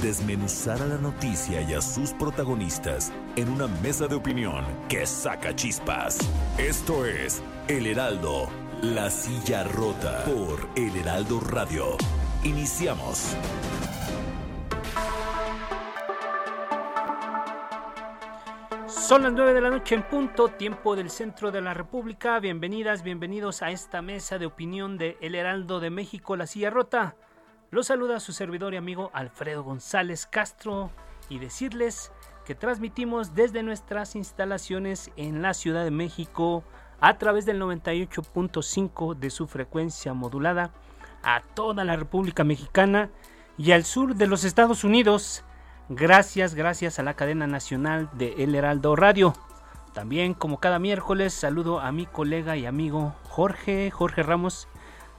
desmenuzar a la noticia y a sus protagonistas en una mesa de opinión que saca chispas. Esto es El Heraldo, la silla rota por El Heraldo Radio. Iniciamos. Son las 9 de la noche en punto, tiempo del centro de la República. Bienvenidas, bienvenidos a esta mesa de opinión de El Heraldo de México, la silla rota. Los saluda su servidor y amigo Alfredo González Castro y decirles que transmitimos desde nuestras instalaciones en la Ciudad de México a través del 98.5 de su frecuencia modulada a toda la República Mexicana y al sur de los Estados Unidos. Gracias, gracias a la cadena nacional de El Heraldo Radio. También, como cada miércoles, saludo a mi colega y amigo Jorge, Jorge Ramos,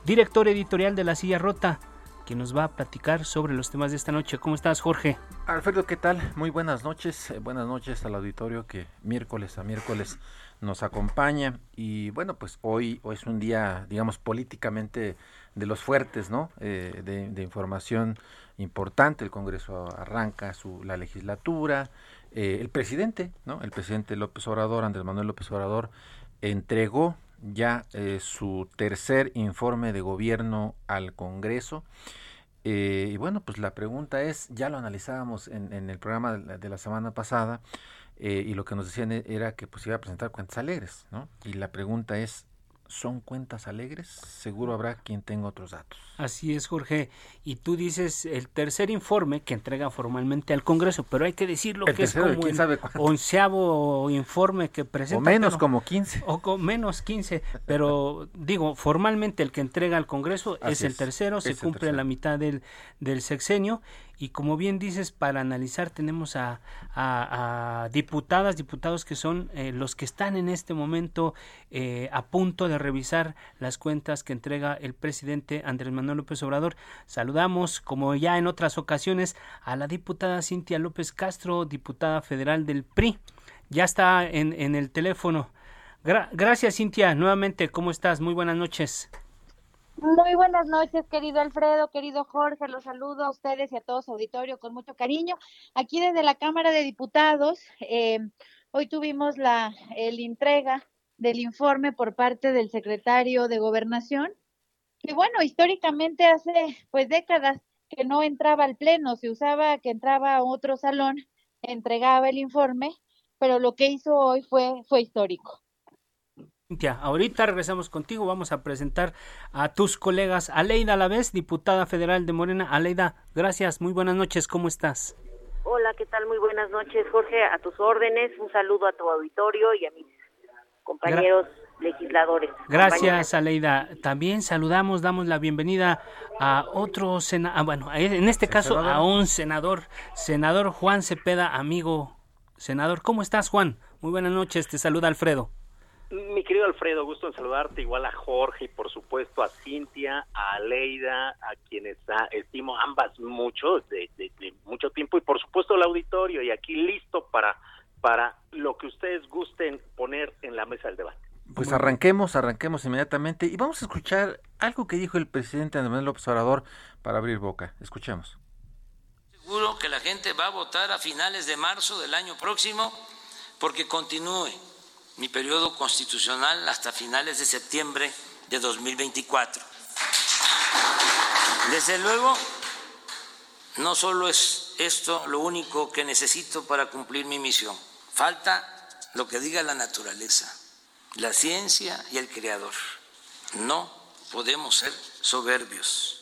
director editorial de La Silla Rota que nos va a platicar sobre los temas de esta noche. ¿Cómo estás, Jorge? Alfredo, ¿qué tal? Muy buenas noches. Eh, buenas noches al auditorio que miércoles a miércoles nos acompaña. Y bueno, pues hoy, es un día, digamos, políticamente de los fuertes, ¿no? Eh, de, información importante. El Congreso arranca su, la legislatura. Eh, el presidente, ¿no? El presidente López Obrador, Andrés Manuel López Obrador, entregó ya eh, su tercer informe de gobierno al Congreso. Eh, y bueno, pues la pregunta es, ya lo analizábamos en, el programa de la, semana pasada, eh, y lo que nos decían era que pues iba a presentar cuentas alegres, ¿no? Y la pregunta es, son cuentas alegres, seguro habrá quien tenga otros datos. Así es, Jorge. Y tú dices el tercer informe que entrega formalmente al Congreso, pero hay que decirlo que es como el onceavo informe que presenta. O menos como 15. O con menos 15, pero digo, formalmente el que entrega al Congreso es el tercero, se cumple la mitad del, del sexenio y como bien dices, para analizar tenemos a, diputadas, diputados que son eh, los que están en este momento eh, a punto de revisar las cuentas que entrega el presidente Andrés Manuel López Obrador. Saludamos, como ya en otras ocasiones, a la diputada Cintia López Castro, diputada federal del PRI. Ya está en, en el teléfono. gracias, Cintia. Nuevamente, ¿cómo estás? Muy buenas noches. Muy buenas noches, querido Alfredo, querido Jorge, los saludo a ustedes y a todo su auditorio con mucho cariño. Aquí desde la Cámara de Diputados, eh, hoy tuvimos la el entrega del informe por parte del secretario de Gobernación, que bueno, históricamente hace pues décadas que no entraba al pleno, se usaba que entraba a otro salón, entregaba el informe, pero lo que hizo hoy fue fue histórico. Cintia, ahorita regresamos contigo, vamos a presentar a tus colegas. Aleida vez, diputada federal de Morena. Aleida, gracias, muy buenas noches, ¿cómo estás? Hola, ¿qué tal? Muy buenas noches, Jorge, a tus órdenes. Un saludo a tu auditorio y a mis compañeros legisladores. Gracias, Aleida. También saludamos, damos la bienvenida a otro senador, ah, bueno, en este caso a un senador, senador Juan Cepeda, amigo senador. ¿Cómo estás, Juan? Muy buenas noches, te saluda Alfredo. Mi querido Alfredo, gusto en saludarte, igual a Jorge y por supuesto a Cintia, a Leida, a quienes estimo ambas mucho, de, mucho tiempo y por supuesto al auditorio y aquí listo para, para lo que ustedes gusten poner en la mesa del debate. Pues arranquemos, arranquemos inmediatamente y vamos a escuchar algo que dijo el presidente Andrés López Obrador para abrir boca. Escuchemos. Seguro que la gente va a votar a finales de marzo del año próximo porque continúe mi periodo constitucional hasta finales de septiembre de 2024. Desde luego, no solo es esto lo único que necesito para cumplir mi misión, falta lo que diga la naturaleza, la ciencia y el creador. No podemos ser soberbios.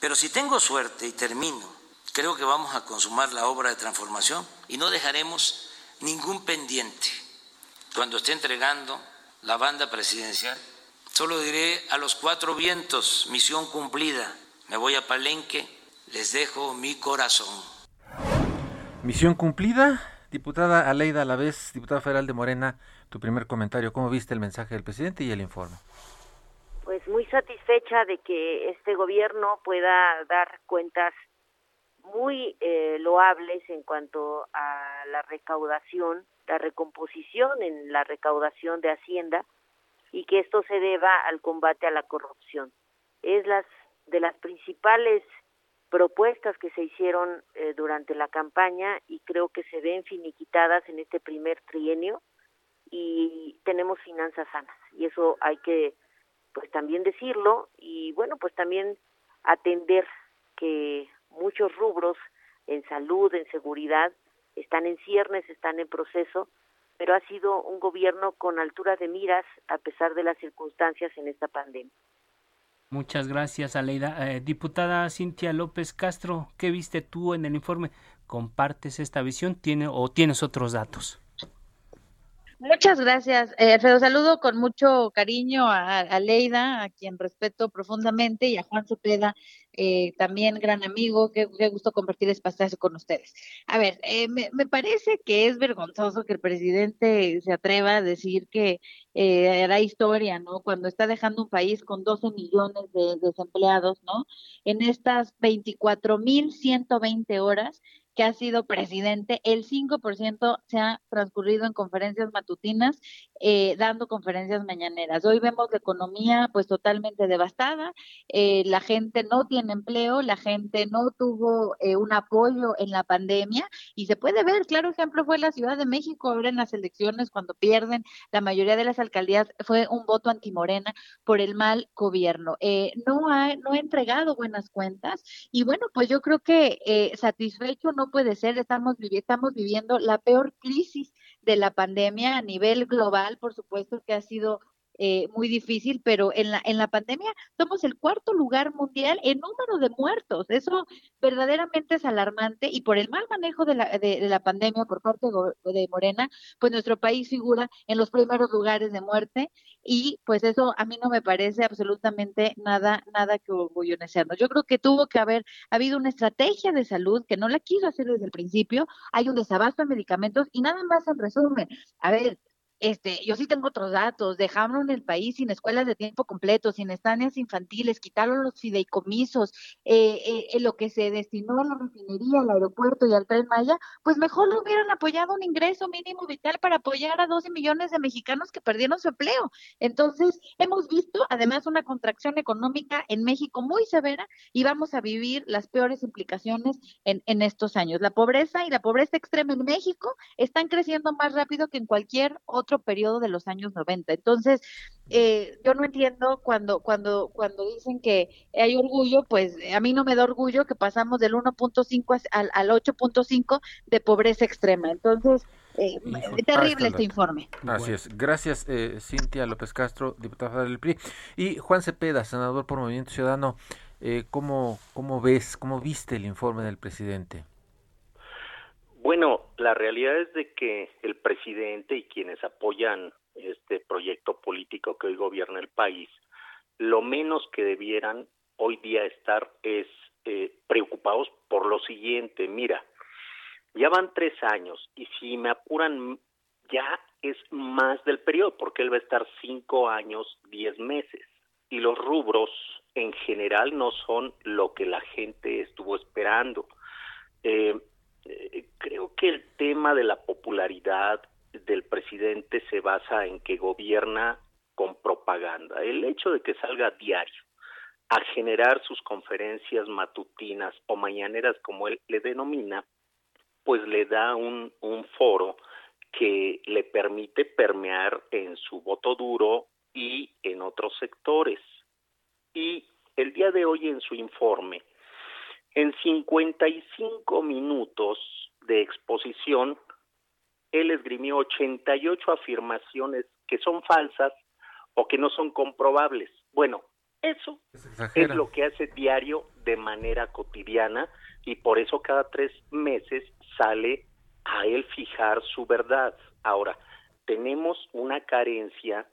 Pero si tengo suerte y termino, creo que vamos a consumar la obra de transformación y no dejaremos ningún pendiente cuando esté entregando la banda presidencial, solo diré a los cuatro vientos, misión cumplida, me voy a Palenque, les dejo mi corazón. Misión cumplida, diputada Aleida Alavés, diputada federal de Morena, tu primer comentario. ¿Cómo viste el mensaje del presidente y el informe? Pues muy satisfecha de que este gobierno pueda dar cuentas muy eh, loables en cuanto a la recaudación, la recomposición en la recaudación de Hacienda y que esto se deba al combate a la corrupción. Es las de las principales propuestas que se hicieron eh, durante la campaña y creo que se ven finiquitadas en este primer trienio y tenemos finanzas sanas y eso hay que pues también decirlo y bueno pues también atender que muchos rubros en salud, en seguridad están en ciernes, están en proceso, pero ha sido un gobierno con altura de miras a pesar de las circunstancias en esta pandemia. Muchas gracias, Aleida. Eh, diputada Cintia López Castro, ¿qué viste tú en el informe? ¿Compartes esta visión tiene, o tienes otros datos? Muchas gracias, eh, Alfredo. Saludo con mucho cariño a, Leida, a quien respeto profundamente, y a Juan Cepeda, eh, también gran amigo. Qué, gusto compartir espacio con ustedes. A ver, eh, me, parece que es vergonzoso que el presidente se atreva a decir que eh, hará historia, ¿no? Cuando está dejando un país con 12 millones de desempleados, ¿no? En estas 24.120 horas que ha sido presidente, el 5% se ha transcurrido en conferencias matutinas, eh, dando conferencias mañaneras. Hoy vemos la economía pues totalmente devastada, eh, la gente no tiene empleo, la gente no tuvo eh, un apoyo en la pandemia y se puede ver, claro ejemplo fue la Ciudad de México, ahora en las elecciones cuando pierden la mayoría de las alcaldías fue un voto antimorena por el mal gobierno. no, ha, no ha entregado buenas cuentas y bueno, pues yo creo que satisfecho no puede ser, estamos, estamos viviendo la peor crisis de la pandemia a nivel global, por supuesto que ha sido eh, muy difícil, pero en la, en la pandemia somos el cuarto lugar mundial en número de muertos. Eso verdaderamente es alarmante y por el mal manejo de la, de, la pandemia por parte de Morena, pues nuestro país figura en los primeros lugares de muerte y pues eso a mí no me parece absolutamente nada, nada que orgullecernos. Yo creo que tuvo que haber habido una estrategia de salud que no la quiso hacer desde el principio, hay un desabasto de medicamentos y nada más en resumen. A ver, este, yo sí tengo otros datos, dejaron el país sin escuelas de tiempo completo, sin estancias infantiles, quitaron los fideicomisos, eh, eh, lo que se destinó a la refinería, al aeropuerto y al Tren Maya, pues mejor lo hubieran apoyado un ingreso mínimo vital para apoyar a 12 millones de mexicanos que perdieron su empleo. Entonces, hemos visto además una contracción económica en México muy severa y vamos a vivir las peores implicaciones en, en estos años. La pobreza y la pobreza extrema en México están creciendo más rápido que en cualquier otro otro periodo de los años 90. Entonces, eh, yo no entiendo cuando, cuando, cuando dicen que hay orgullo, pues a mí no me da orgullo que pasamos del 1.5 al, al 8.5 de pobreza extrema. Entonces, eh, terrible este informe. Así es. Gracias, eh, Cintia López Castro, diputada del PRI. Y Juan Cepeda, senador por Movimiento Ciudadano, eh, ¿cómo, ¿cómo ves, cómo viste el informe del presidente? Bueno, la realidad es de que el presidente y quienes apoyan este proyecto político que hoy gobierna el país, lo menos que debieran hoy día estar es eh, preocupados por lo siguiente. Mira, ya van tres años y si me apuran ya es más del periodo porque él va a estar cinco años, diez meses y los rubros en general no son lo que la gente estuvo esperando. Eh, eh, creo que el tema de la popularidad del presidente se basa en que gobierna con propaganda. El hecho de que salga diario a generar sus conferencias matutinas o mañaneras, como él le denomina, pues le da un, un foro que le permite permear en su voto duro y en otros sectores. Y el día de hoy en su informe en 55 minutos de exposición, él esgrimió 88 afirmaciones que son falsas o que no son comprobables. Bueno, eso es lo que hace diario de manera cotidiana y por eso cada tres meses sale a él fijar su verdad. Ahora, tenemos una carencia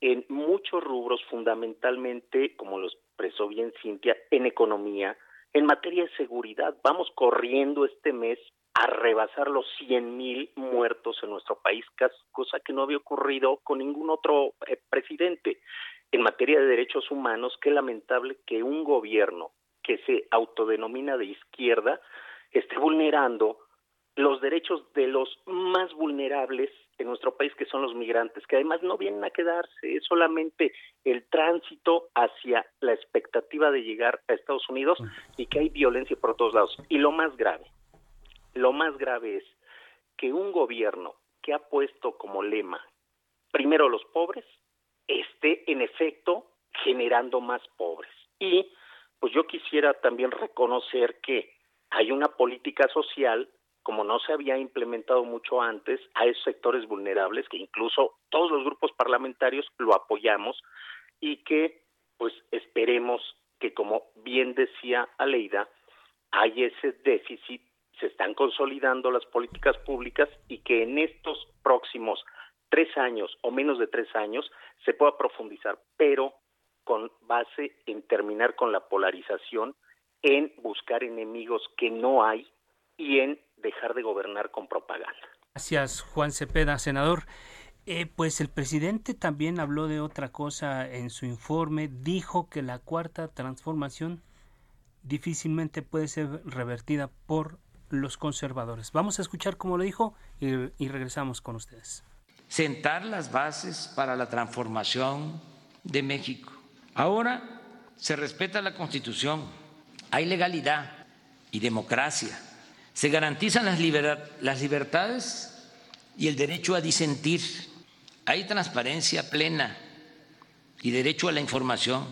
en muchos rubros, fundamentalmente, como lo expresó bien Cintia, en economía, en materia de seguridad, vamos corriendo este mes a rebasar los 100 mil muertos en nuestro país, cosa que no había ocurrido con ningún otro eh, presidente. En materia de derechos humanos, qué lamentable que un gobierno que se autodenomina de izquierda esté vulnerando los derechos de los más vulnerables en nuestro país, que son los migrantes, que además no vienen a quedarse, es solamente el tránsito hacia la expectativa de llegar a Estados Unidos y que hay violencia por todos lados. Y lo más grave, lo más grave es que un gobierno que ha puesto como lema primero los pobres esté en efecto generando más pobres. Y pues yo quisiera también reconocer que hay una política social como no se había implementado mucho antes, a esos sectores vulnerables, que incluso todos los grupos parlamentarios lo apoyamos y que pues esperemos que como bien decía Aleida, hay ese déficit, se están consolidando las políticas públicas y que en estos próximos tres años o menos de tres años se pueda profundizar, pero con base en terminar con la polarización, en buscar enemigos que no hay y en dejar de gobernar con propaganda. Gracias, Juan Cepeda, senador. Eh, pues el presidente también habló de otra cosa en su informe. Dijo que la cuarta transformación difícilmente puede ser revertida por los conservadores. Vamos a escuchar cómo lo dijo y, y regresamos con ustedes. Sentar las bases para la transformación de México. Ahora se respeta la Constitución, hay legalidad y democracia se garantizan las, las libertades y el derecho a disentir. Hay transparencia plena y derecho a la información.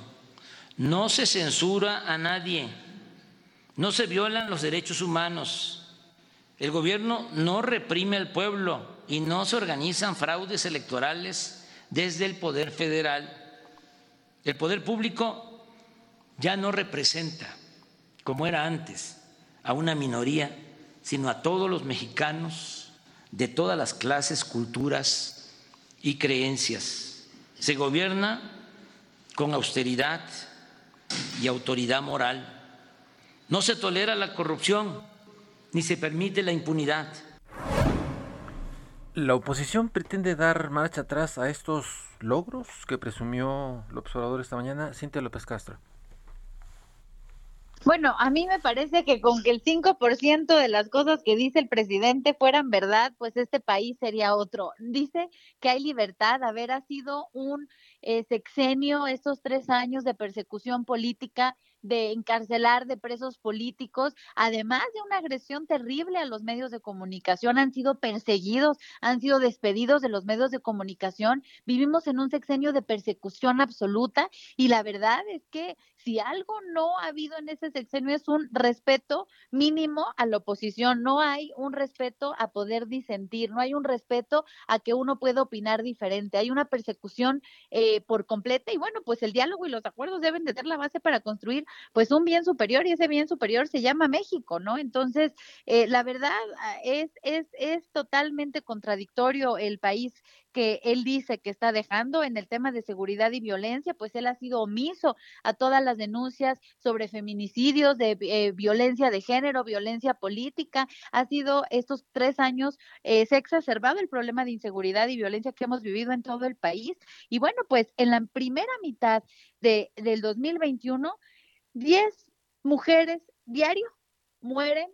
No se censura a nadie. No se violan los derechos humanos. El gobierno no reprime al pueblo y no se organizan fraudes electorales desde el Poder Federal. El poder público ya no representa, como era antes, a una minoría sino a todos los mexicanos de todas las clases, culturas y creencias. Se gobierna con austeridad y autoridad moral. No se tolera la corrupción ni se permite la impunidad. ¿La oposición pretende dar marcha atrás a estos logros que presumió el observador esta mañana? Cintia López Castro. Bueno, a mí me parece que con que el 5% de las cosas que dice el presidente fueran verdad, pues este país sería otro. Dice que hay libertad, haber ha sido un eh, sexenio, estos tres años de persecución política de encarcelar de presos políticos, además de una agresión terrible a los medios de comunicación, han sido perseguidos, han sido despedidos de los medios de comunicación. Vivimos en un sexenio de persecución absoluta y la verdad es que si algo no ha habido en ese sexenio es un respeto mínimo a la oposición, no hay un respeto a poder disentir, no hay un respeto a que uno pueda opinar diferente, hay una persecución eh, por completa y bueno, pues el diálogo y los acuerdos deben de ser la base para construir pues un bien superior y ese bien superior se llama México, ¿no? Entonces, eh, la verdad ah, es, es, es totalmente contradictorio el país que él dice que está dejando en el tema de seguridad y violencia, pues él ha sido omiso a todas las denuncias sobre feminicidios, de eh, violencia de género, violencia política. Ha sido estos tres años, eh, se ha exacerbado el problema de inseguridad y violencia que hemos vivido en todo el país. Y bueno, pues en la primera mitad de, del 2021, 10 mujeres diario mueren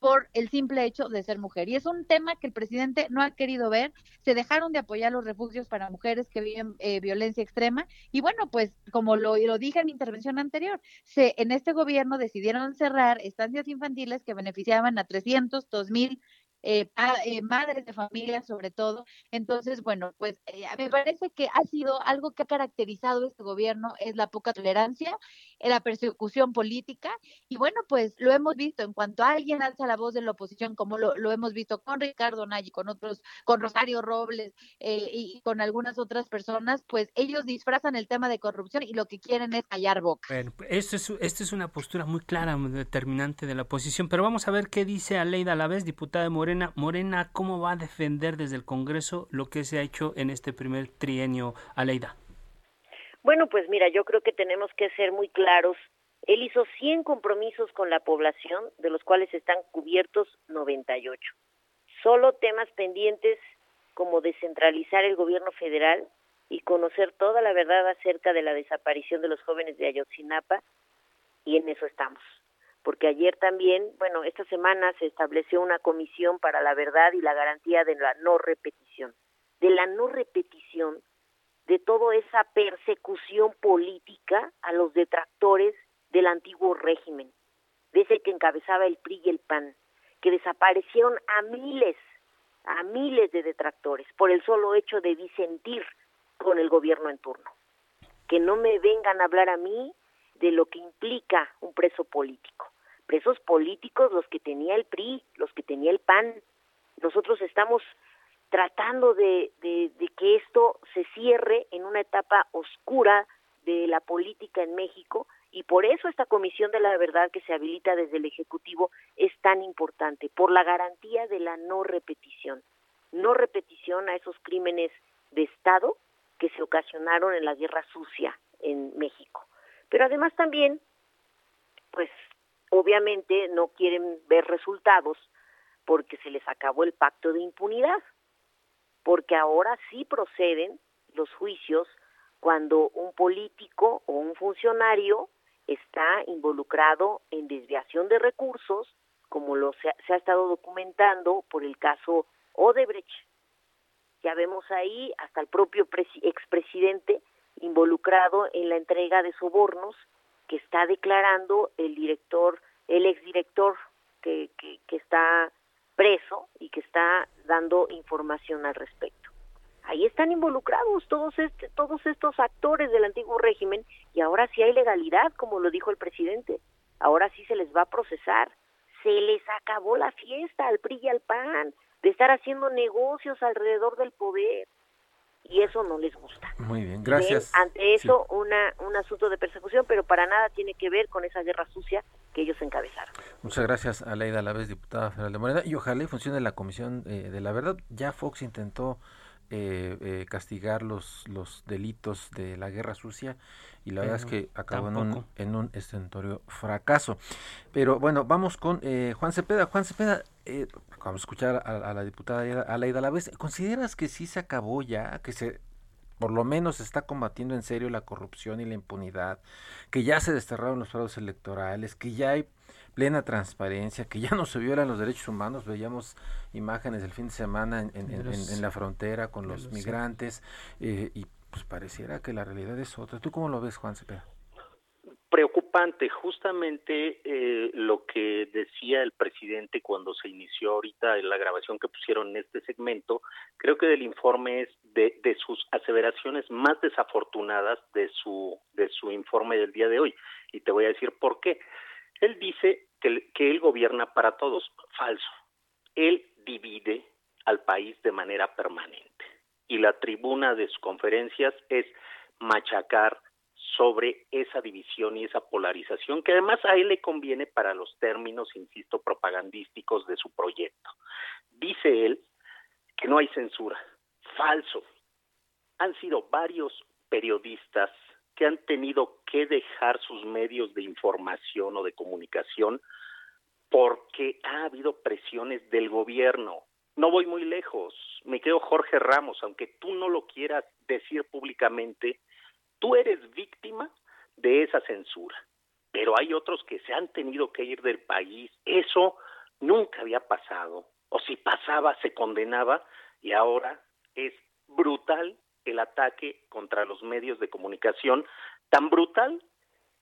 por el simple hecho de ser mujer. Y es un tema que el presidente no ha querido ver. Se dejaron de apoyar los refugios para mujeres que viven eh, violencia extrema. Y bueno, pues como lo, lo dije en mi intervención anterior, se, en este gobierno decidieron cerrar estancias infantiles que beneficiaban a 300, 2000 eh, eh, madres de familia sobre todo. Entonces, bueno, pues eh, me parece que ha sido algo que ha caracterizado este gobierno, es la poca tolerancia, la persecución política, y bueno, pues lo hemos visto en cuanto alguien alza la voz de la oposición, como lo, lo hemos visto con Ricardo Nagy, con otros, con Rosario Robles y con algunas otras personas, pues ellos disfrazan el tema de corrupción y lo que quieren es callar boca. Bueno, esto es, esta es una postura muy clara, determinante de la oposición, pero vamos a ver qué dice Aleida Alavés, diputada de Morena Morena. ¿cómo va a defender desde el Congreso lo que se ha hecho en este primer trienio, Aleida? Bueno, pues mira, yo creo que tenemos que ser muy claros Él hizo 100 compromisos con la población, de los cuales están cubiertos 98. Solo temas pendientes como descentralizar el gobierno federal y conocer toda la verdad acerca de la desaparición de los jóvenes de Ayotzinapa, y en eso estamos. Porque ayer también, bueno, esta semana se estableció una comisión para la verdad y la garantía de la no repetición, de la no repetición de toda esa persecución política a los detractores del antiguo régimen, de ese que encabezaba el PRI y el PAN, que desaparecieron a miles, a miles de detractores por el solo hecho de disentir con el gobierno en turno. Que no me vengan a hablar a mí de lo que implica un preso político. Presos políticos los que tenía el PRI, los que tenía el PAN. Nosotros estamos tratando de, de, que esto se cierre en una etapa oscura de la política en México y por eso esta comisión de la verdad que se habilita desde el Ejecutivo es tan importante, por la garantía de la no repetición, no repetición a esos crímenes de Estado que se ocasionaron en la guerra sucia en México. Pero además también, pues obviamente no quieren ver resultados porque se les acabó el pacto de impunidad porque ahora sí proceden los juicios cuando un político o un funcionario está involucrado en desviación de recursos, como lo se ha, estado documentando por el caso Odebrecht. Ya vemos ahí hasta el propio expresidente involucrado en la entrega de sobornos que está declarando el director, el exdirector que, que, que está preso y que está dando información al respecto. Ahí están involucrados todos este, todos estos actores del antiguo régimen y ahora sí hay legalidad, como lo dijo el presidente. Ahora sí se les va a procesar. Se les acabó la fiesta al PRI y al PAN de estar haciendo negocios alrededor del poder y eso no les gusta. Muy bien, gracias. ante eso, una, un asunto de persecución, pero para nada tiene que ver con esa guerra sucia que ellos encabezaron. Muchas gracias, a Aleida vez diputada federal de Morena, y ojalá funcione la Comisión eh, de la Verdad. Ya Fox intentó eh, eh, castigar los, los delitos de la guerra sucia y la verdad es que acabó en un, en un estentorio fracaso. Pero bueno, vamos con Juan Cepeda. Juan Cepeda, vamos a escuchar a, la diputada Aleida vez ¿consideras que sí se acabó ya, que se por lo menos está combatiendo en serio la corrupción y la impunidad, que ya se desterraron los fraudes electorales, que ya hay plena transparencia, que ya no se violan los derechos humanos, veíamos imágenes el fin de semana en, en, la frontera con los migrantes eh, y pues pareciera que la realidad es otra. ¿Tú cómo lo ves, Juan Cepeda? Preocupante, justamente eh, lo que decía el presidente cuando se inició ahorita la grabación que pusieron en este segmento, creo que del informe es de, de sus aseveraciones más desafortunadas de su, de su informe del día de hoy. Y te voy a decir por qué. Él dice que, que él gobierna para todos. Falso. Él divide al país de manera permanente. Y la tribuna de sus conferencias es machacar sobre esa división y esa polarización que además a él le conviene para los términos, insisto, propagandísticos de su proyecto. Dice él que no hay censura. Falso. Han sido varios periodistas que han tenido que dejar sus medios de información o de comunicación porque ha habido presiones del gobierno. No voy muy lejos, me quedo Jorge Ramos, aunque tú no lo quieras decir públicamente, Tú eres víctima de esa censura, pero hay otros que se han tenido que ir del país. Eso nunca había pasado, o si pasaba se condenaba y ahora es brutal el ataque contra los medios de comunicación, tan brutal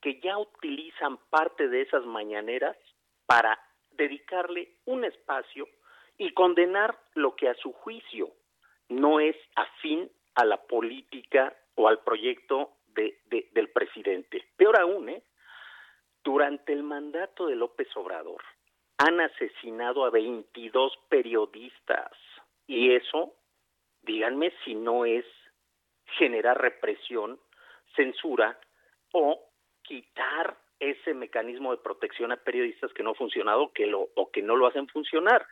que ya utilizan parte de esas mañaneras para dedicarle un espacio y condenar lo que a su juicio no es afín a la política o al proyecto de, del presidente. Peor aún, ¿eh? durante el mandato de López Obrador han asesinado a 22 periodistas y eso, díganme si no es generar represión, censura o quitar ese mecanismo de protección a periodistas que no ha funcionado que lo, o que no lo hacen funcionar.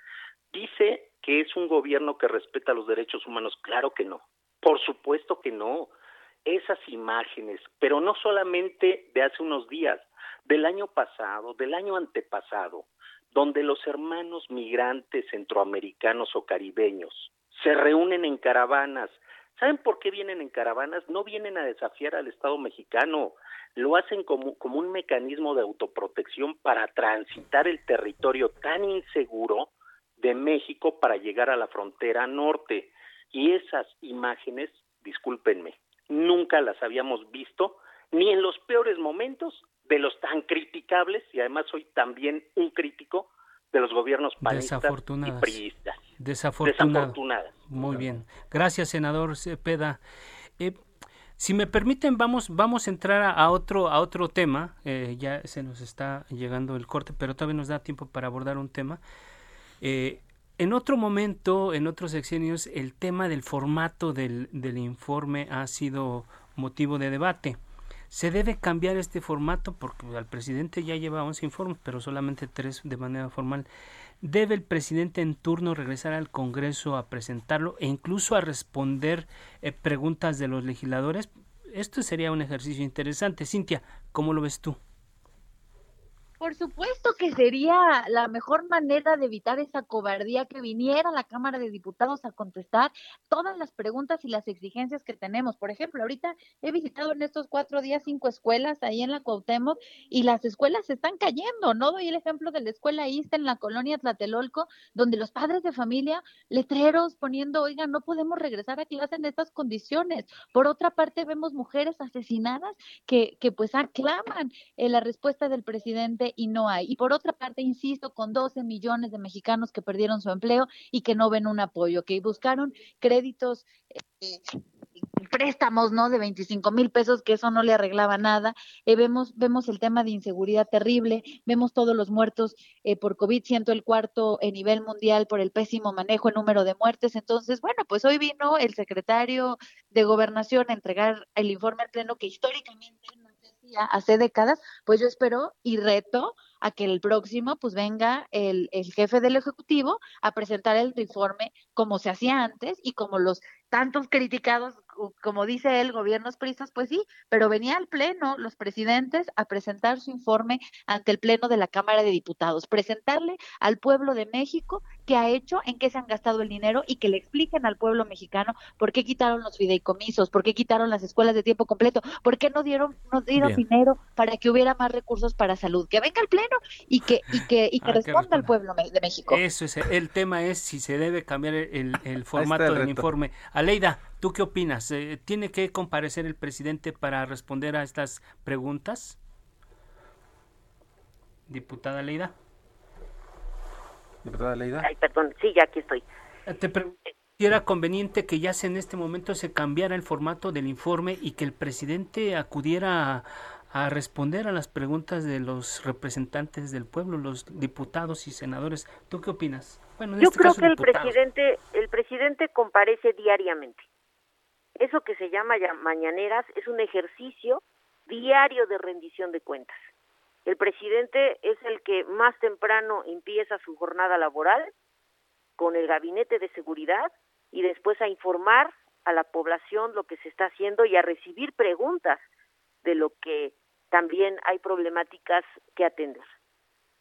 Dice que es un gobierno que respeta los derechos humanos. Claro que no. Por supuesto que no esas imágenes, pero no solamente de hace unos días, del año pasado, del año antepasado, donde los hermanos migrantes centroamericanos o caribeños se reúnen en caravanas. ¿Saben por qué vienen en caravanas? No vienen a desafiar al Estado mexicano, lo hacen como, un mecanismo de autoprotección para transitar el territorio tan inseguro de México para llegar a la frontera norte. Y esas imágenes, discúlpenme, nunca las habíamos visto, ni en los peores momentos de los tan criticables, y además soy también un crítico de los gobiernos panistas y priistas. Desafortunadas. Muy bien. Gracias, senador Cepeda. Eh, si me permiten, vamos, vamos a entrar a, otro, a otro tema. Eh, ya se nos está llegando el corte, pero todavía nos da tiempo para abordar un tema. Eh, en otro momento, en otros sexenios, el tema del formato del, informe ha sido motivo de debate. Se debe cambiar este formato porque al presidente ya lleva 11 informes, pero solamente tres de manera formal. ¿Debe el presidente en turno regresar al Congreso a presentarlo e incluso a responder eh, preguntas de los legisladores? Esto sería un ejercicio interesante. Cintia, ¿cómo lo ves tú? Por supuesto que sería la mejor manera de evitar esa cobardía que viniera a la Cámara de Diputados a contestar todas las preguntas y las exigencias que tenemos. Por ejemplo, ahorita he visitado en estos cuatro días cinco escuelas ahí en la Cuauhtémoc y las escuelas se están cayendo. No doy el ejemplo de la escuela ISTA en la colonia Tlatelolco, donde los padres de familia, letreros poniendo, oigan, no podemos regresar a clase en estas condiciones. Por otra parte, vemos mujeres asesinadas que, que pues aclaman eh, la respuesta del presidente y no hay. Y por otra parte, insisto, con 12 millones de mexicanos que perdieron su empleo y que no ven un apoyo, que buscaron créditos. Eh, préstamos, ¿no? De 25 mil pesos, que eso no le arreglaba nada. Eh, vemos, vemos el tema de inseguridad terrible, vemos todos los muertos eh, por COVID, siento el cuarto nivel mundial por el pésimo manejo en número de muertes. Entonces, bueno, pues hoy vino el secretario de Gobernación a entregar el informe al Pleno que históricamente hace décadas, pues yo espero y reto a que el próximo pues venga el, el jefe del Ejecutivo a presentar el informe como se hacía antes y como los tantos criticados, como dice él, gobiernos pristas, pues sí, pero venía al Pleno los presidentes a presentar su informe ante el Pleno de la Cámara de Diputados, presentarle al pueblo de México qué ha hecho, en qué se han gastado el dinero y que le expliquen al pueblo mexicano por qué quitaron los fideicomisos, por qué quitaron las escuelas de tiempo completo, por qué no dieron, no dieron dinero para que hubiera más recursos para salud. Que venga al Pleno y que, y que, y que ah, responda al pueblo de México. Eso es, el tema es si se debe cambiar el, el formato del informe. Aleida, ¿tú qué opinas? Eh, ¿Tiene que comparecer el presidente para responder a estas preguntas? Diputada Leida. Diputada Leida. Ay, perdón, sí, ya aquí estoy. Eh, te ¿Era conveniente que ya en este momento se cambiara el formato del informe y que el presidente acudiera a, responder a las preguntas de los representantes del pueblo, los diputados y senadores? ¿Tú qué opinas? Bueno, Yo este creo que el presidente, el presidente comparece diariamente. Eso que se llama ya mañaneras es un ejercicio diario de rendición de cuentas. El presidente es el que más temprano empieza su jornada laboral con el gabinete de seguridad y después a informar a la población lo que se está haciendo y a recibir preguntas de lo que también hay problemáticas que atender.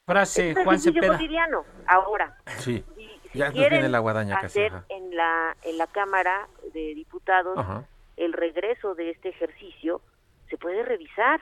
Frase, Juan Cepeda. cotidiano, ahora. Sí. Ya viene la guadaña hacer en la en la Cámara de Diputados el regreso de este ejercicio, se puede revisar.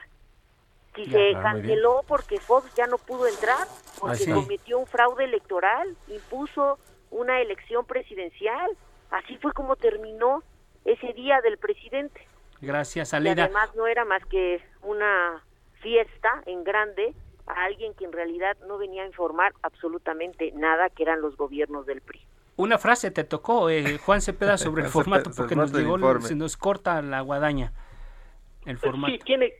Si se canceló porque Fox ya no pudo entrar, porque cometió un fraude electoral, impuso una elección presidencial. Así fue como terminó ese día del presidente. Gracias, Aleda. Y además no era más que una fiesta en grande a alguien que en realidad no venía a informar absolutamente nada, que eran los gobiernos del PRI. Una frase te tocó, eh, Juan Cepeda, sobre el formato, porque nos llegó, se nos corta la guadaña el formato. Sí, tiene,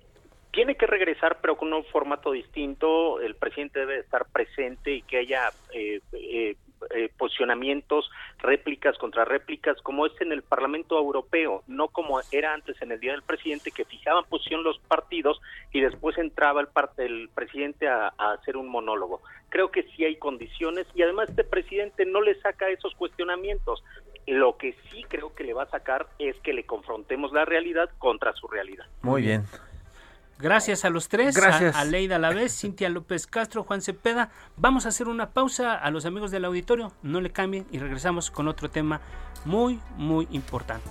tiene que regresar, pero con un formato distinto. El presidente debe estar presente y que haya eh, eh, eh, posicionamientos, réplicas contra réplicas, como es en el Parlamento Europeo, no como era antes en el Día del Presidente, que fijaban posición los partidos y después entraba el, parte, el presidente a, a hacer un monólogo. Creo que sí hay condiciones y además este presidente no le saca esos cuestionamientos Lo que sí creo que le va a sacar es que le confrontemos la realidad contra su realidad. Muy bien. Gracias a los tres, Gracias. A, a Leida Lavés, Cintia López Castro, Juan Cepeda. Vamos a hacer una pausa a los amigos del auditorio, no le cambien y regresamos con otro tema muy, muy importante.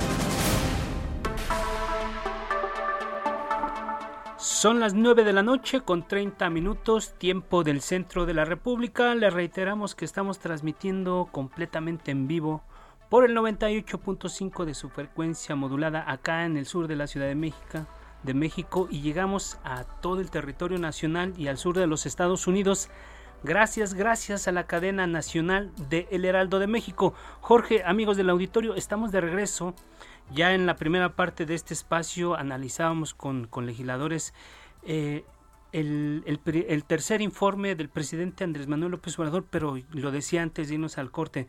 Son las 9 de la noche con 30 minutos, tiempo del centro de la República. Le reiteramos que estamos transmitiendo completamente en vivo por el 98.5 de su frecuencia modulada acá en el sur de la Ciudad de México, de México y llegamos a todo el territorio nacional y al sur de los Estados Unidos. Gracias, gracias a la cadena nacional de El Heraldo de México. Jorge, amigos del auditorio, estamos de regreso. Ya en la primera parte de este espacio analizábamos con, con legisladores eh, el, el, el, tercer informe del presidente Andrés Manuel López Obrador, pero lo decía antes de irnos al corte.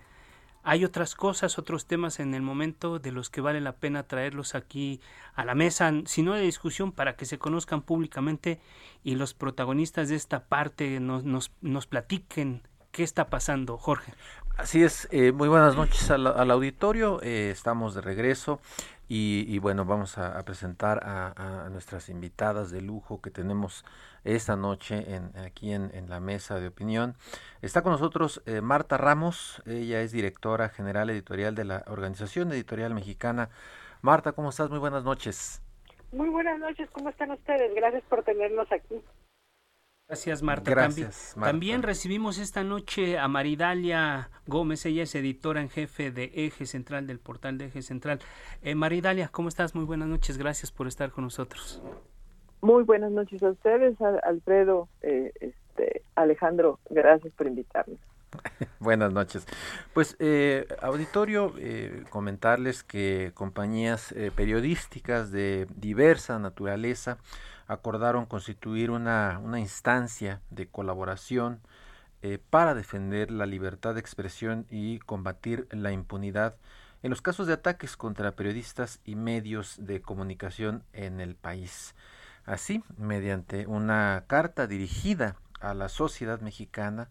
Hay otras cosas, otros temas en el momento de los que vale la pena traerlos aquí a la mesa, si no de discusión, para que se conozcan públicamente y los protagonistas de esta parte nos, nos, nos platiquen qué está pasando, Jorge. Así es, eh, muy buenas noches al, auditorio, eh, estamos de regreso y, bueno, vamos a, presentar a, a, nuestras invitadas de lujo que tenemos esta noche en, aquí en, en la mesa de opinión. Está con nosotros eh, Marta Ramos, ella es directora general editorial de la Organización Editorial Mexicana. Marta, ¿cómo estás? Muy buenas noches. Muy buenas noches, ¿cómo están ustedes? Gracias por tenernos aquí. Gracias, Marta. Gracias, también, Marta. también, recibimos esta noche a Maridalia Gómez, ella es editora en jefe de Eje Central, del portal de Eje Central. Eh, Maridalia, ¿cómo estás? Muy buenas noches, gracias por estar con nosotros. Muy buenas noches a ustedes, a Alfredo, eh, este, Alejandro, gracias por invitarme. Buenas noches. Pues, eh, auditorio, eh, comentarles que compañías eh, periodísticas de diversa naturaleza acordaron constituir una, una instancia de colaboración eh, para defender la libertad de expresión y combatir la impunidad en los casos de ataques contra periodistas y medios de comunicación en el país. Así, mediante una carta dirigida a la sociedad mexicana,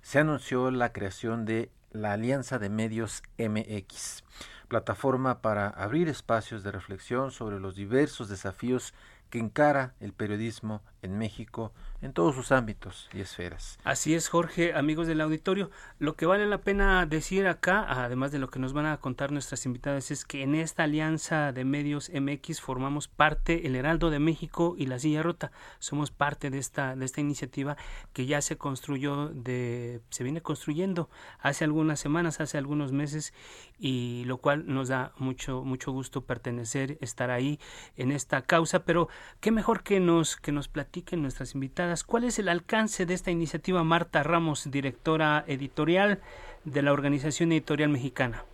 se anunció la creación de la Alianza de Medios MX, plataforma para abrir espacios de reflexión sobre los diversos desafíos que encara el periodismo en México en todos sus ámbitos y esferas. Así es, Jorge, amigos del auditorio. Lo que vale la pena decir acá, además de lo que nos van a contar nuestras invitadas, es que en esta alianza de medios MX formamos parte el Heraldo de México y la Silla Rota. Somos parte de esta, de esta iniciativa que ya se construyó, de, se viene construyendo hace algunas semanas, hace algunos meses, y lo cual nos da mucho, mucho gusto pertenecer, estar ahí en esta causa. Pero qué mejor que nos, que nos platiquen nuestras invitadas ¿Cuál es el alcance de esta iniciativa? Marta Ramos, directora editorial de la Organización Editorial Mexicana.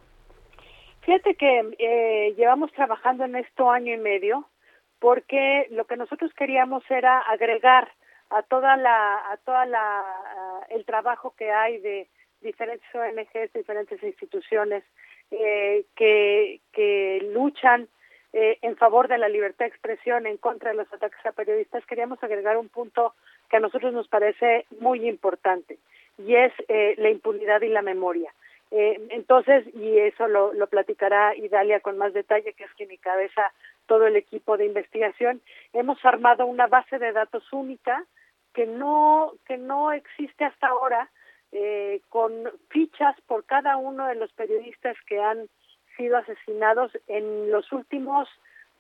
Fíjate que eh, llevamos trabajando en esto año y medio porque lo que nosotros queríamos era agregar a toda la a toda la uh, el trabajo que hay de diferentes ONGs, diferentes instituciones eh, que que luchan eh, en favor de la libertad de expresión, en contra de los ataques a periodistas, queríamos agregar un punto que a nosotros nos parece muy importante y es eh, la impunidad y la memoria. Eh, entonces, y eso lo, lo platicará Idalia con más detalle, que es quien encabeza todo el equipo de investigación, hemos armado una base de datos única que no, que no existe hasta ahora, eh, con fichas por cada uno de los periodistas que han sido asesinados en los últimos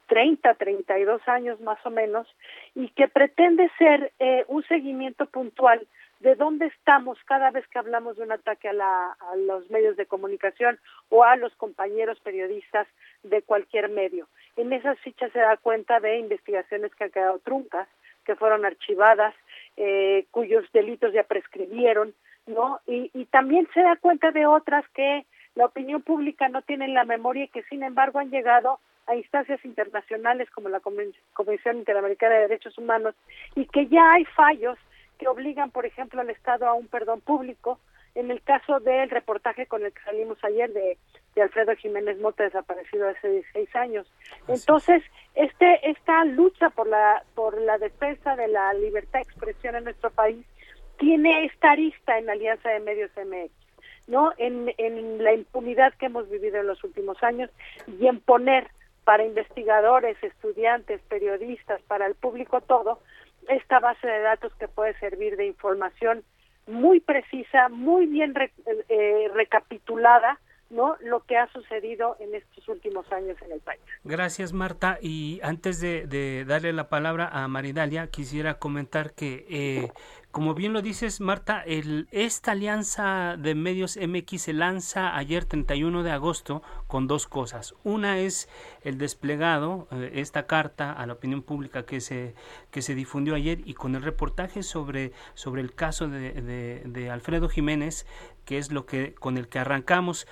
30, 32 años más o menos, y que pretende ser eh, un seguimiento puntual de dónde estamos cada vez que hablamos de un ataque a, la, a los medios de comunicación o a los compañeros periodistas de cualquier medio. en esas fichas se da cuenta de investigaciones que han quedado truncas, que fueron archivadas, eh, cuyos delitos ya prescribieron, ¿no? Y, y también se da cuenta de otras que la opinión pública no tiene en la memoria y que sin embargo han llegado a instancias internacionales como la Convención Interamericana de Derechos Humanos y que ya hay fallos que obligan, por ejemplo, al Estado a un perdón público. En el caso del reportaje con el que salimos ayer de, de Alfredo Jiménez Mota, desaparecido hace 16 años. Entonces, este esta lucha por la por la defensa de la libertad de expresión en nuestro país tiene esta arista en la Alianza de Medios MX, ¿no? En, en la impunidad que hemos vivido en los últimos años y en poner para investigadores, estudiantes, periodistas, para el público todo, esta base de datos que puede servir de información muy precisa, muy bien eh, recapitulada, ¿no? Lo que ha sucedido en estos últimos años en el país. Gracias, Marta. Y antes de, darle la palabra a Maridalia, quisiera comentar que, eh, como bien lo dices, Marta, el, esta alianza de medios MX se lanza ayer 31 de agosto con dos cosas. Una es el desplegado, eh, esta carta a la opinión pública que se, que se difundió ayer y con el reportaje sobre, sobre el caso de, de, de Alfredo Jiménez, que es lo que con el que arrancamos.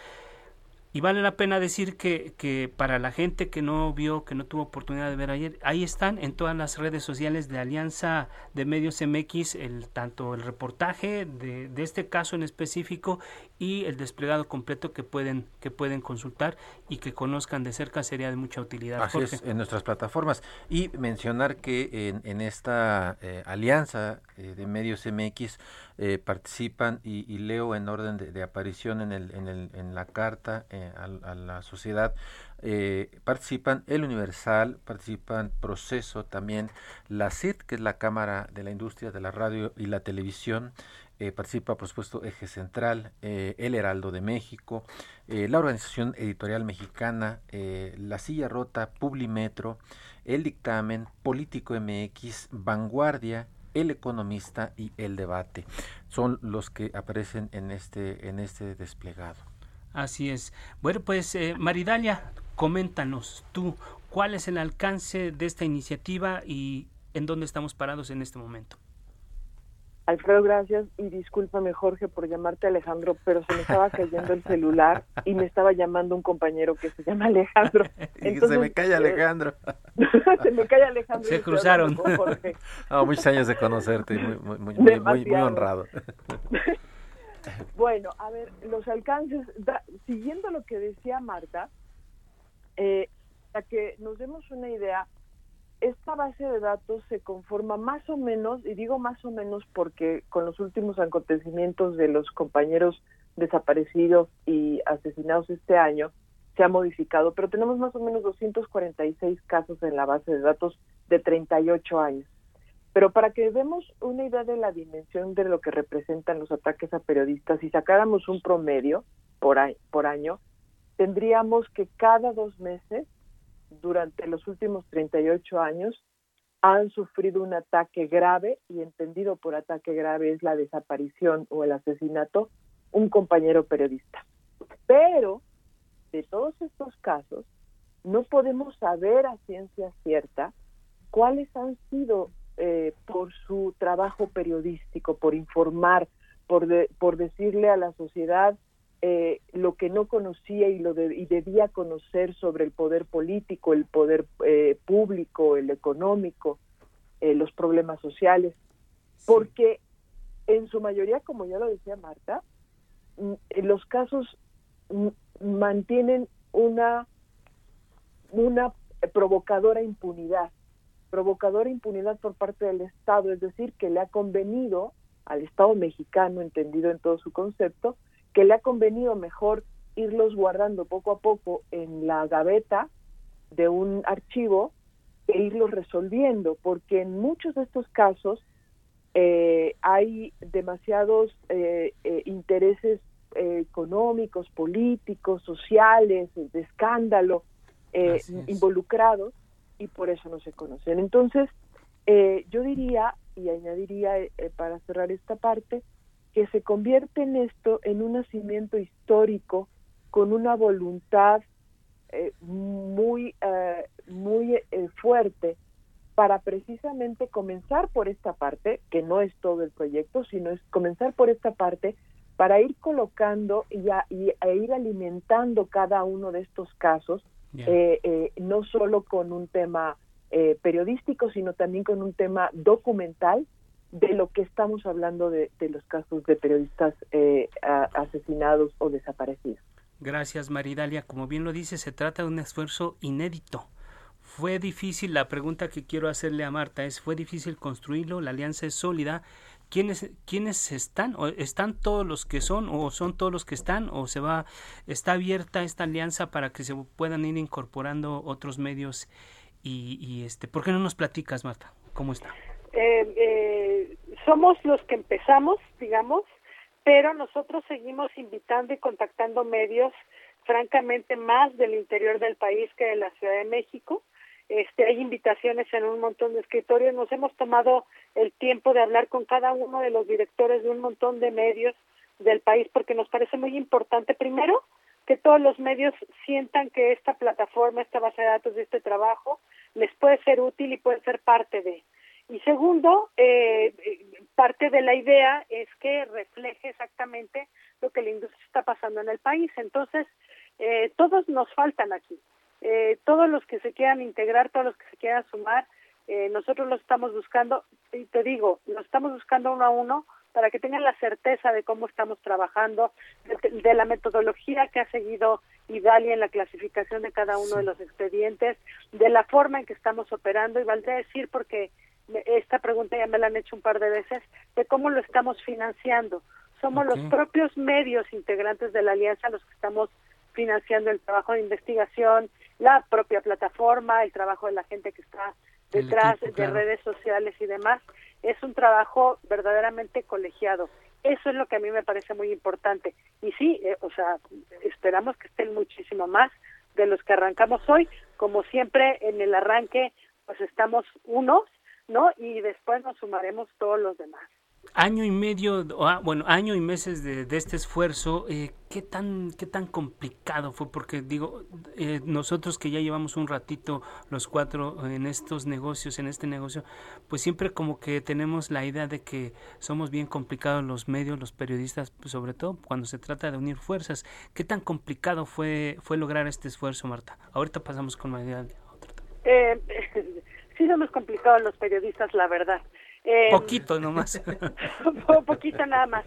Y vale la pena decir que, que, para la gente que no vio, que no tuvo oportunidad de ver ayer, ahí están en todas las redes sociales de Alianza de Medios MX, el, tanto el reportaje de, de este caso en específico y el desplegado completo que pueden, que pueden consultar y que conozcan de cerca sería de mucha utilidad. Así es, en nuestras plataformas. Y mencionar que en, en esta eh, alianza eh, de Medios MX eh, participan y, leo en orden de, aparición en, el, en, el, en la carta eh, a, la sociedad, eh, participan el Universal, participan Proceso, también la CIT, que es la Cámara de la Industria de la Radio y la Televisión, participa por supuesto Eje Central, El Heraldo de México, la Organización Editorial Mexicana, La Silla Rota, Publimetro, El Dictamen, Político MX, Vanguardia, el Economista y El Debate. Son los que aparecen en este, en este desplegado. Así es. Bueno, pues eh, Maridalia, coméntanos tú cuál es el alcance de esta iniciativa y en dónde estamos parados en este momento. Alfredo, gracias y discúlpame Jorge por llamarte Alejandro, pero se me estaba cayendo el celular y me estaba llamando un compañero que se llama Alejandro. se me cae Alejandro. se me cae Alejandro. Se cruzaron. muchos años de conocerte, muy, muy, muy, muy, honrado. bueno, a ver, los alcances, siguiendo lo que decía Marta, eh, para que nos demos una idea, esta base de datos se conforma más o menos, y digo más o menos porque con los últimos acontecimientos de los compañeros desaparecidos y asesinados este año, se ha modificado, pero tenemos más o menos 246 casos en la base de datos de 38 años. Pero para que demos una idea de la dimensión de lo que representan los ataques a periodistas, si sacáramos un promedio por, por año, tendríamos que cada dos meses durante los últimos 38 años han sufrido un ataque grave y entendido por ataque grave es la desaparición o el asesinato un compañero periodista. Pero de todos estos casos no podemos saber a ciencia cierta cuáles han sido eh, por su trabajo periodístico, por informar, por, por decirle a la sociedad eh, lo que no conocía y lo y debía conocer sobre el poder político, el poder eh, público, el económico, eh, los problemas sociales, porque en su mayoría, como ya lo decía Marta, mm, los casos mantienen una una provocadora impunidad, provocadora impunidad por parte del Estado, es decir, que le ha convenido al Estado mexicano, entendido en todo su concepto, que le ha convenido mejor irlos guardando poco a poco en la gaveta de un archivo e irlos resolviendo, porque en muchos de estos casos eh, hay demasiados eh, eh, intereses económicos, políticos, sociales, de escándalo involucrados y por eso no se conocen. Entonces, yo diría y añadiría para cerrar esta parte, que se convierte en esto en un nacimiento histórico con una voluntad muy, muy fuerte para precisamente comenzar por esta parte, que no es todo el proyecto, sino es comenzar por esta parte para ir colocando y, y e ir alimentando cada uno de estos casos, eh, eh, no solo con un tema eh, periodístico, sino también con un tema documental de lo que estamos hablando de, los casos de periodistas asesinados o desaparecidos. Gracias, Maridalia. Como bien lo dice, se trata de un esfuerzo inédito fue difícil, la pregunta que quiero hacerle a Marta es, ¿fue difícil construirlo? ¿La alianza es sólida? ¿Quiénes, quiénes están? ¿O ¿Están todos los que son o son todos los que están? ¿O se va, está abierta esta alianza para que se puedan ir incorporando otros medios? Y, y este, ¿Por qué no nos platicas, Marta? ¿Cómo está? Eh, eh, somos los que empezamos, digamos, pero nosotros seguimos invitando y contactando medios, francamente, más del interior del país que de la Ciudad de México este, hay invitaciones en un montón de escritorios. Nos hemos tomado el tiempo de hablar con cada uno de los directores de un montón de medios del país porque nos parece muy importante, primero, que todos los medios sientan que esta plataforma, esta base de datos de este trabajo les puede ser útil y puede ser parte de. Y segundo, eh, parte de la idea es que refleje exactamente lo que la industria está pasando en el país. Entonces, eh, todos nos faltan aquí. Eh, todos los que se quieran integrar, todos los que se quieran sumar, eh, nosotros los estamos buscando, y te digo, los estamos buscando uno a uno para que tengan la certeza de cómo estamos trabajando, de, la metodología que ha seguido Idalia en la clasificación de cada uno de los expedientes, de la forma en que estamos operando, y valdría decir, porque esta pregunta ya me la han hecho un par de veces, de cómo lo estamos financiando. Somos los propios medios integrantes de la alianza los que estamos financiando el trabajo de investigación, la propia plataforma, el trabajo de la gente que está detrás de redes sociales y demás, es un trabajo verdaderamente colegiado. Eso es lo que a mí me parece muy importante. Y sí, eh, o sea, esperamos que estén muchísimo más de los que arrancamos hoy. Como siempre, en el arranque, pues estamos unos, ¿no? Y después nos sumaremos todos los demás año y medio, ah, bueno, año y meses de, este esfuerzo, eh, ¿qué, tan, ¿qué tan complicado fue? Porque digo, eh, nosotros que ya llevamos un ratito los cuatro en estos negocios, en este negocio, pues siempre como que tenemos la idea de que somos bien complicados los medios, los periodistas, pues sobre todo cuando se trata de unir fuerzas. ¿Qué tan complicado fue, fue lograr este esfuerzo, Marta? Ahorita pasamos con María. Eh, sí somos complicados los periodistas, la verdad. Eh, poquito nomás. poquito nada más.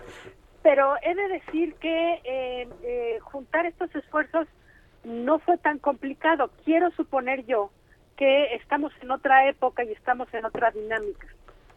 Pero he de decir que eh, eh, juntar estos esfuerzos no fue tan complicado. Quiero suponer yo que estamos en otra época y estamos en otra dinámica.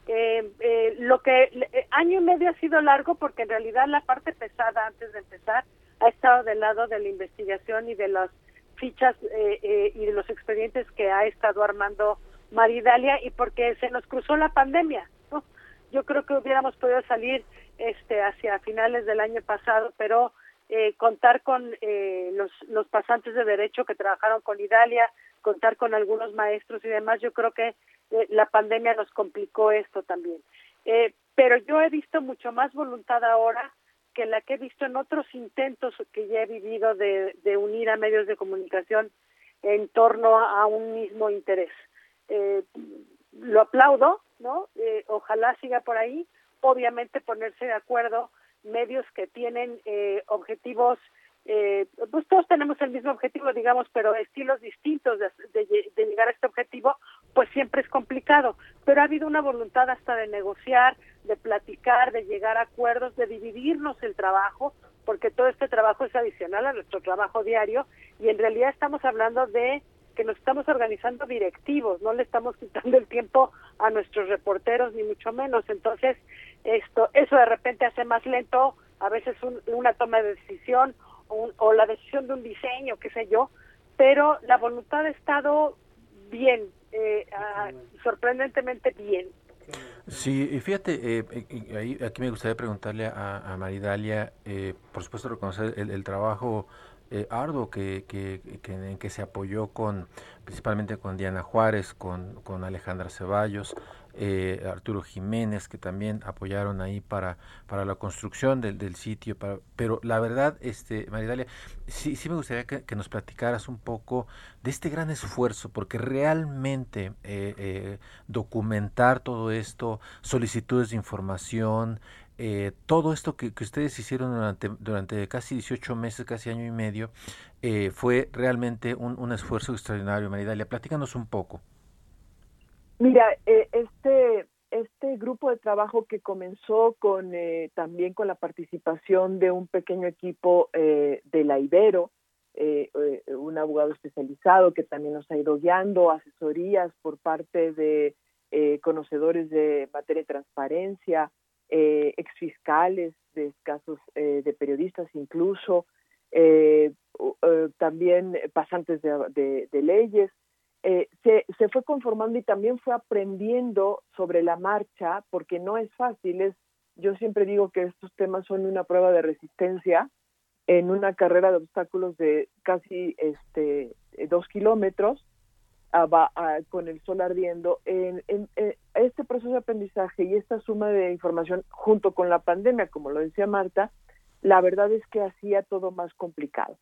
Eh, lo que año y medio ha sido largo porque en realidad la parte pesada antes de empezar ha estado del lado de la investigación y de las fichas y de los expedientes que ha estado armando Maridalia y porque se nos cruzó la pandemia. ¿no? Yo creo que hubiéramos podido salir este hacia finales del año pasado, pero eh, contar con eh, los, los pasantes de derecho que trabajaron con Idalia, contar con algunos maestros y demás, yo creo que eh, la pandemia nos complicó esto también. pero yo he visto mucho más voluntad ahora que la que he visto en otros intentos que ya he vivido de, de unir a medios de comunicación en torno a un mismo interés eh, lo aplaudo, ¿no? Eh, ojalá siga por ahí. Obviamente ponerse de acuerdo medios que tienen eh, objetivos, eh, pues todos tenemos el mismo objetivo, digamos, pero estilos distintos de, de, llegar a este objetivo, pues siempre es complicado. Pero ha habido una voluntad hasta de negociar, de platicar, de llegar a acuerdos, de dividirnos el trabajo, porque todo este trabajo es adicional a nuestro trabajo diario y en realidad estamos hablando de que nos estamos organizando directivos, no le estamos quitando el tiempo a nuestros reporteros ni mucho menos. Entonces, esto eso de repente hace más lento a veces una toma de decisión o, la decisión de un diseño, qué sé yo, pero la voluntad ha estado bien, eh, sorprendentemente bien. Sí, y fíjate, eh, ahí, aquí me gustaría preguntarle a, a Maridalia, eh, por supuesto reconocer el, el trabajo eh, arduo que, que, en que se apoyó con principalmente con Diana Juárez, con, con Alejandra Ceballos, eh, Arturo Jiménez, que también apoyaron ahí para, para la construcción del, del sitio. Para, pero la verdad, este, Maridalia, sí, sí me gustaría que, nos platicaras un poco de este gran esfuerzo, porque realmente eh, eh, documentar todo esto, solicitudes de información, eh, todo esto que, que, ustedes hicieron durante, durante casi 18 meses, casi año y medio, eh, fue realmente un, un, esfuerzo extraordinario, Maridalia. Platícanos un poco. Mira, eh, este, este grupo de trabajo que comenzó con eh, también con la participación de un pequeño equipo eh, de la Ibero, un abogado especializado que también nos ha ido guiando, asesorías por parte de conocedores de materia de transparencia, eh, exfiscales de casos eh, de periodistas incluso, eh, eh, también pasantes de, de leyes. Se, se, fue conformando y también fue aprendiendo sobre la marcha, porque no es fácil. Es, yo siempre digo que estos temas son una prueba de resistencia en una carrera de obstáculos de casi este, dos kilómetros con el sol ardiendo, en, en, en, este proceso de aprendizaje y esta suma de información junto con la pandemia, como lo decía Marta, la verdad es que hacía todo más complicado.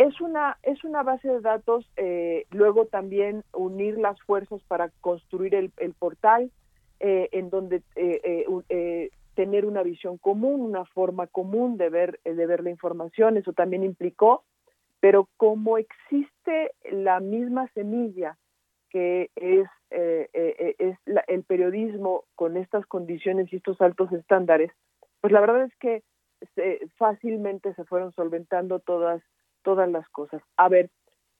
Es una, es una base de datos, eh, luego también unir las fuerzas para construir el, el portal, eh, en donde eh, eh, tener una visión común, una forma común de ver, de ver la información, eso también implicó, pero como existe la misma semilla que es, eh, eh, es la, el periodismo con estas condiciones y estos altos estándares, pues la verdad es que se, fácilmente se fueron solventando todas, todas las cosas. A ver,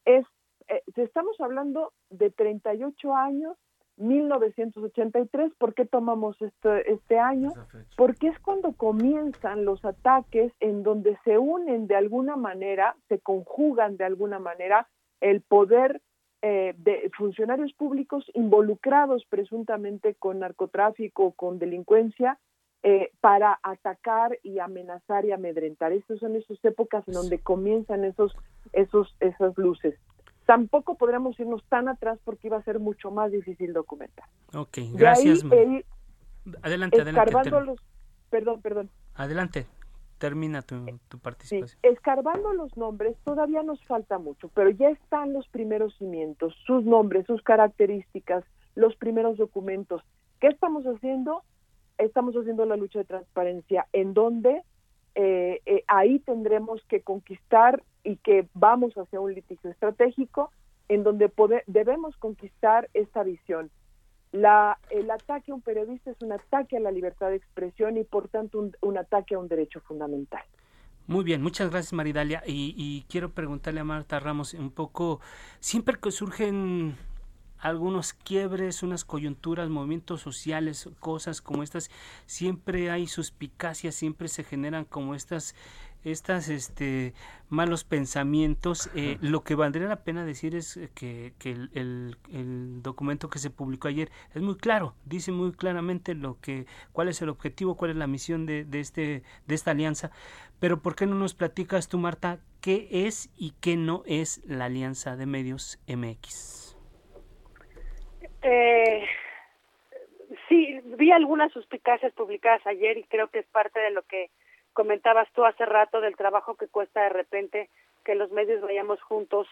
es, eh, estamos hablando de 38 años, 1983, ¿por qué tomamos este, este año? Porque es cuando comienzan los ataques en donde se unen de alguna manera, se conjugan de alguna manera el poder eh, de funcionarios públicos involucrados presuntamente con narcotráfico, con delincuencia, eh, para atacar y amenazar y amedrentar. Estas son esas épocas en donde comienzan esos, esos, esas luces. Tampoco podremos irnos tan atrás porque iba a ser mucho más difícil documentar. Ok, gracias. Ahí, adelante, adelante. Los, perdón, perdón. Adelante termina tu, tu participación. Sí, escarbando los nombres todavía nos falta mucho, pero ya están los primeros cimientos, sus nombres, sus características, los primeros documentos. ¿Qué estamos haciendo? Estamos haciendo la lucha de transparencia, en donde eh, eh, ahí tendremos que conquistar y que vamos hacia un litigio estratégico, en donde debemos conquistar esta visión la, el ataque a un periodista es un ataque a la libertad de expresión y por tanto un, un ataque a un derecho fundamental. Muy bien, muchas gracias Maridalia. Y, y, quiero preguntarle a Marta Ramos un poco, siempre que surgen algunos quiebres, unas coyunturas, movimientos sociales, cosas como estas, siempre hay suspicacias, siempre se generan como estas estas este malos pensamientos. Eh, lo que valdría la pena decir es que, que el, el, el, documento que se publicó ayer es muy claro dice muy claramente lo que cuál es el objetivo cuál es la misión de, de este de esta alianza. Pero por qué no nos platicas tú Marta qué es y qué no es la alianza de medios MX eh, sí vi algunas suspicacias publicadas ayer y creo que es parte de lo que comentabas tú hace rato del trabajo que cuesta de repente que los medios vayamos juntos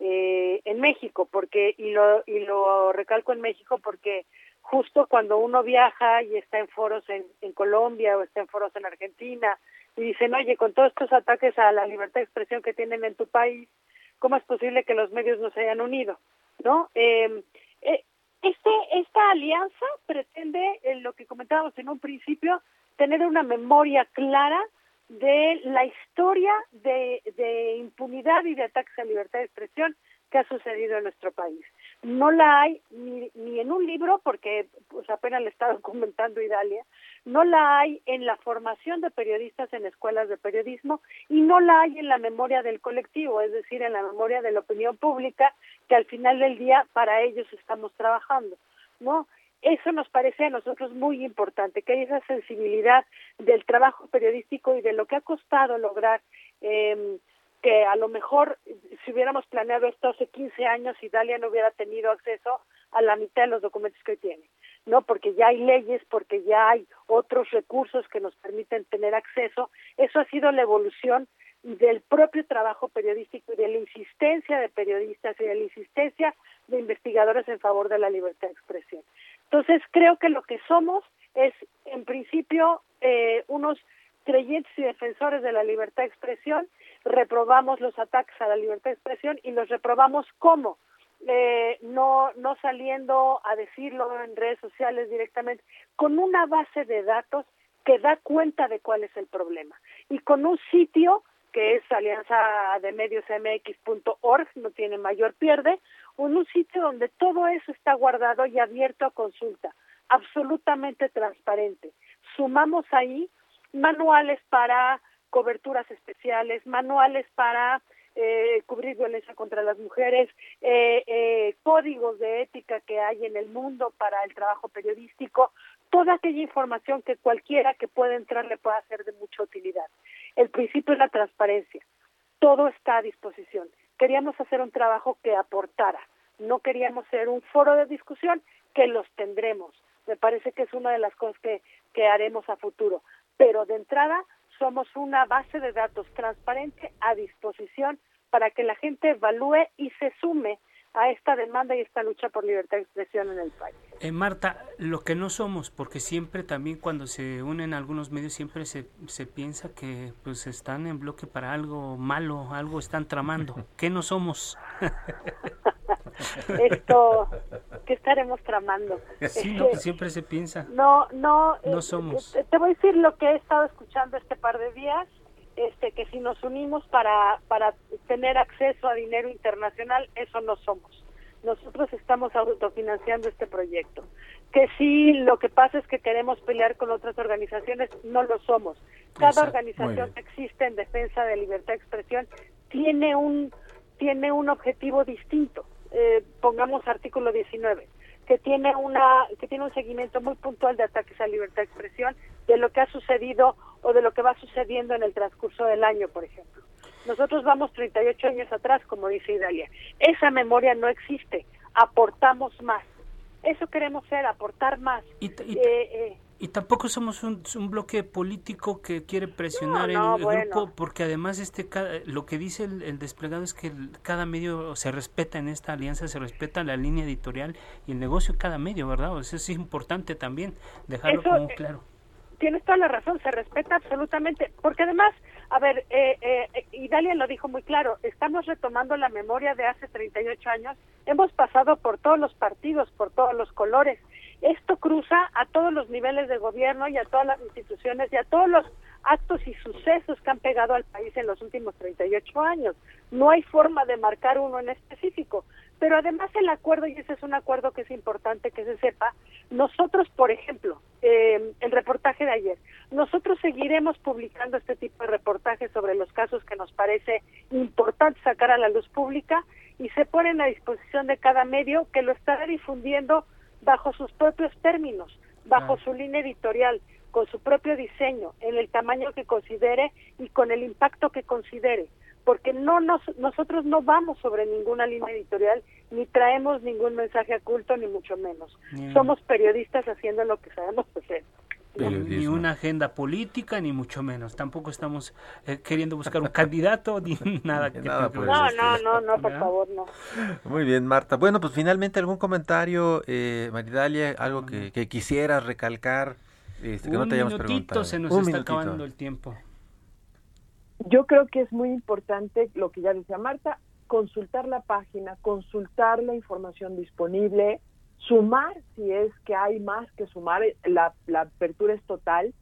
eh, en México, porque y lo y lo recalco en México porque justo cuando uno viaja y está en foros en, en Colombia o está en foros en Argentina y dicen, oye, con todos estos ataques a la libertad de expresión que tienen en tu país, ¿cómo es posible que los medios no se hayan unido? ¿No? Eh, eh, este, esta alianza pretende, eh, lo que comentábamos en un principio, tener una memoria clara de la historia de, de, impunidad y de ataques a libertad de expresión que ha sucedido en nuestro país. No la hay ni, ni en un libro, porque pues apenas le está documentando Idalia, no la hay en la formación de periodistas en escuelas de periodismo y no la hay en la memoria del colectivo, es decir, en la memoria de la opinión pública, que al final del día para ellos estamos trabajando, ¿no? Eso nos parece a nosotros muy importante, que hay esa sensibilidad del trabajo periodístico y de lo que ha costado lograr eh, que a lo mejor si hubiéramos planeado esto hace 15 años y Dalia no hubiera tenido acceso a la mitad de los documentos que tiene. ¿no? Porque ya hay leyes, porque ya hay otros recursos que nos permiten tener acceso. Eso ha sido la evolución del propio trabajo periodístico y de la insistencia de periodistas y de la insistencia de investigadores en favor de la libertad de expresión. Entonces, creo que lo que somos es, en principio, eh, unos creyentes y defensores de la libertad de expresión, reprobamos los ataques a la libertad de expresión y los reprobamos como eh, no, no saliendo a decirlo en redes sociales directamente, con una base de datos que da cuenta de cuál es el problema y con un sitio que es alianza de medios mx.org, no tiene mayor pierde, un, un sitio donde todo eso está guardado y abierto a consulta, absolutamente transparente. Sumamos ahí manuales para coberturas especiales, manuales para eh, cubrir violencia contra las mujeres, eh, eh, códigos de ética que hay en el mundo para el trabajo periodístico, toda aquella información que cualquiera que pueda entrar le pueda ser de mucha utilidad. El principio es la transparencia. Todo está a disposición. Queríamos hacer un trabajo que aportara. No queríamos ser un foro de discusión que los tendremos. Me parece que es una de las cosas que, que haremos a futuro. Pero de entrada somos una base de datos transparente a disposición para que la gente evalúe y se sume a esta demanda y esta lucha por libertad de expresión en el país. Eh, Marta, lo que no somos, porque siempre también cuando se unen algunos medios siempre se, se piensa que pues están en bloque para algo malo, algo están tramando. ¿Qué no somos? Esto, ¿qué estaremos tramando? Sí, no, pues siempre se piensa. No, no. No somos. Te voy a decir lo que he estado escuchando este par de días este que si nos unimos para para tener acceso a dinero internacional eso no somos nosotros estamos autofinanciando este proyecto que si lo que pasa es que queremos pelear con otras organizaciones no lo somos cada organización que existe en defensa de libertad de expresión tiene un tiene un objetivo distinto eh, pongamos artículo 19 que tiene una que tiene un seguimiento muy puntual de ataques a libertad de expresión de lo que ha sucedido o de lo que va sucediendo en el transcurso del año, por ejemplo. Nosotros vamos 38 años atrás, como dice Idalia. Esa memoria no existe. Aportamos más. Eso queremos ser, aportar más. Y, y, eh, eh. Tampoco somos un, bloque político que quiere presionar el, grupo, porque además este lo que dice el, desplegado es que cada medio se respeta en esta alianza, se respeta la línea editorial y el negocio de cada medio, ¿verdad? Eso es importante también dejarlo como eh, claro tienes toda la razón, se respeta absolutamente, porque además, a ver, eh, eh, Idalia lo dijo muy claro, estamos retomando la memoria de hace 38 años, hemos pasado por todos los partidos, por todos los colores, esto cruza a todos los niveles de gobierno y a todas las instituciones y a todos los actos y sucesos que han pegado al país en los últimos 38 años. No hay forma de marcar uno en específico. Pero además el acuerdo, y ese es un acuerdo que es importante que se sepa, nosotros, por ejemplo, eh, el reportaje de ayer, nosotros seguiremos publicando este tipo de reportajes sobre los casos que nos parece importante sacar a la luz pública y se ponen a disposición de cada medio que lo estará difundiendo bajo sus propios términos, bajo su línea editorial, con su propio diseño, en el tamaño que considere y con el impacto que considere porque no nos, nosotros no vamos sobre ninguna línea editorial ni traemos ningún mensaje oculto ni mucho menos. Somos periodistas haciendo lo que sabemos hacer. Ni una agenda política, ni mucho menos. Tampoco estamos eh, queriendo buscar un candidato, ni nada. Que no, no, no, no, por favor, no. Muy bien, Marta. Bueno, pues finalmente algún comentario, eh, Maridalia, algo que, que quisieras recalcar, este, que no te hayamos preguntado. se nos está acabando el tiempo. Yo creo que es muy importante lo que ya decía Marta, consultar la página, consultar la información disponible, sumar si es que hay más que sumar, la, apertura es total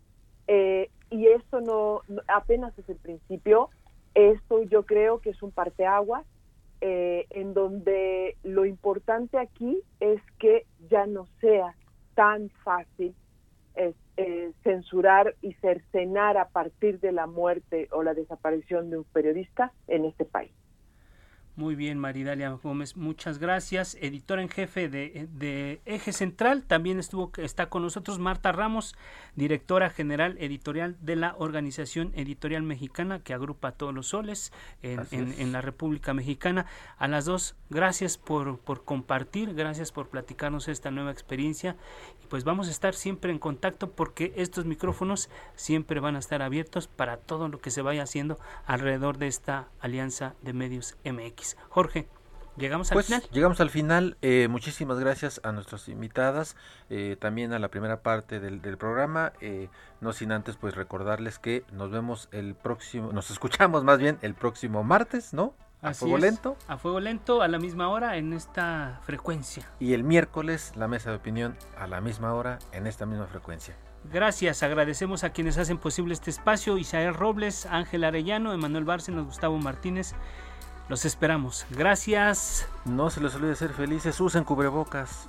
eh, y esto no, apenas es el principio, esto yo creo que es un parteaguas eh, en donde lo importante aquí es que ya no sea tan fácil eh, censurar y cercenar a partir de la muerte o la desaparición de un periodista en este país. Muy bien, Maridalia Gómez, muchas gracias. Editora en jefe de, Eje Central, también estuvo está con nosotros Marta Ramos, directora general editorial de la Organización Editorial Mexicana que agrupa todos los soles en, la República Mexicana. A las dos, gracias por, por compartir, gracias por platicarnos esta nueva experiencia. Y pues vamos a estar siempre en contacto porque estos micrófonos siempre van a estar abiertos para todo lo que se vaya haciendo alrededor de esta alianza de medios MX. Jorge. Llegamos al pues, final. Llegamos al final. Eh, muchísimas gracias a nuestras invitadas, eh, también a la primera parte del, programa. Eh, no sin antes, pues recordarles que nos vemos el próximo, nos escuchamos más bien el próximo martes, ¿no? A fuego lento. A fuego lento, a la misma hora, en esta frecuencia. Y el miércoles, la mesa de opinión, a la misma hora, en esta misma frecuencia. Gracias, agradecemos a quienes hacen posible este espacio, Isael Robles, Ángel Arellano, Emanuel Bárcenas, Gustavo Martínez los esperamos. Gracias. No se les olvide ser felices. Usen cubrebocas.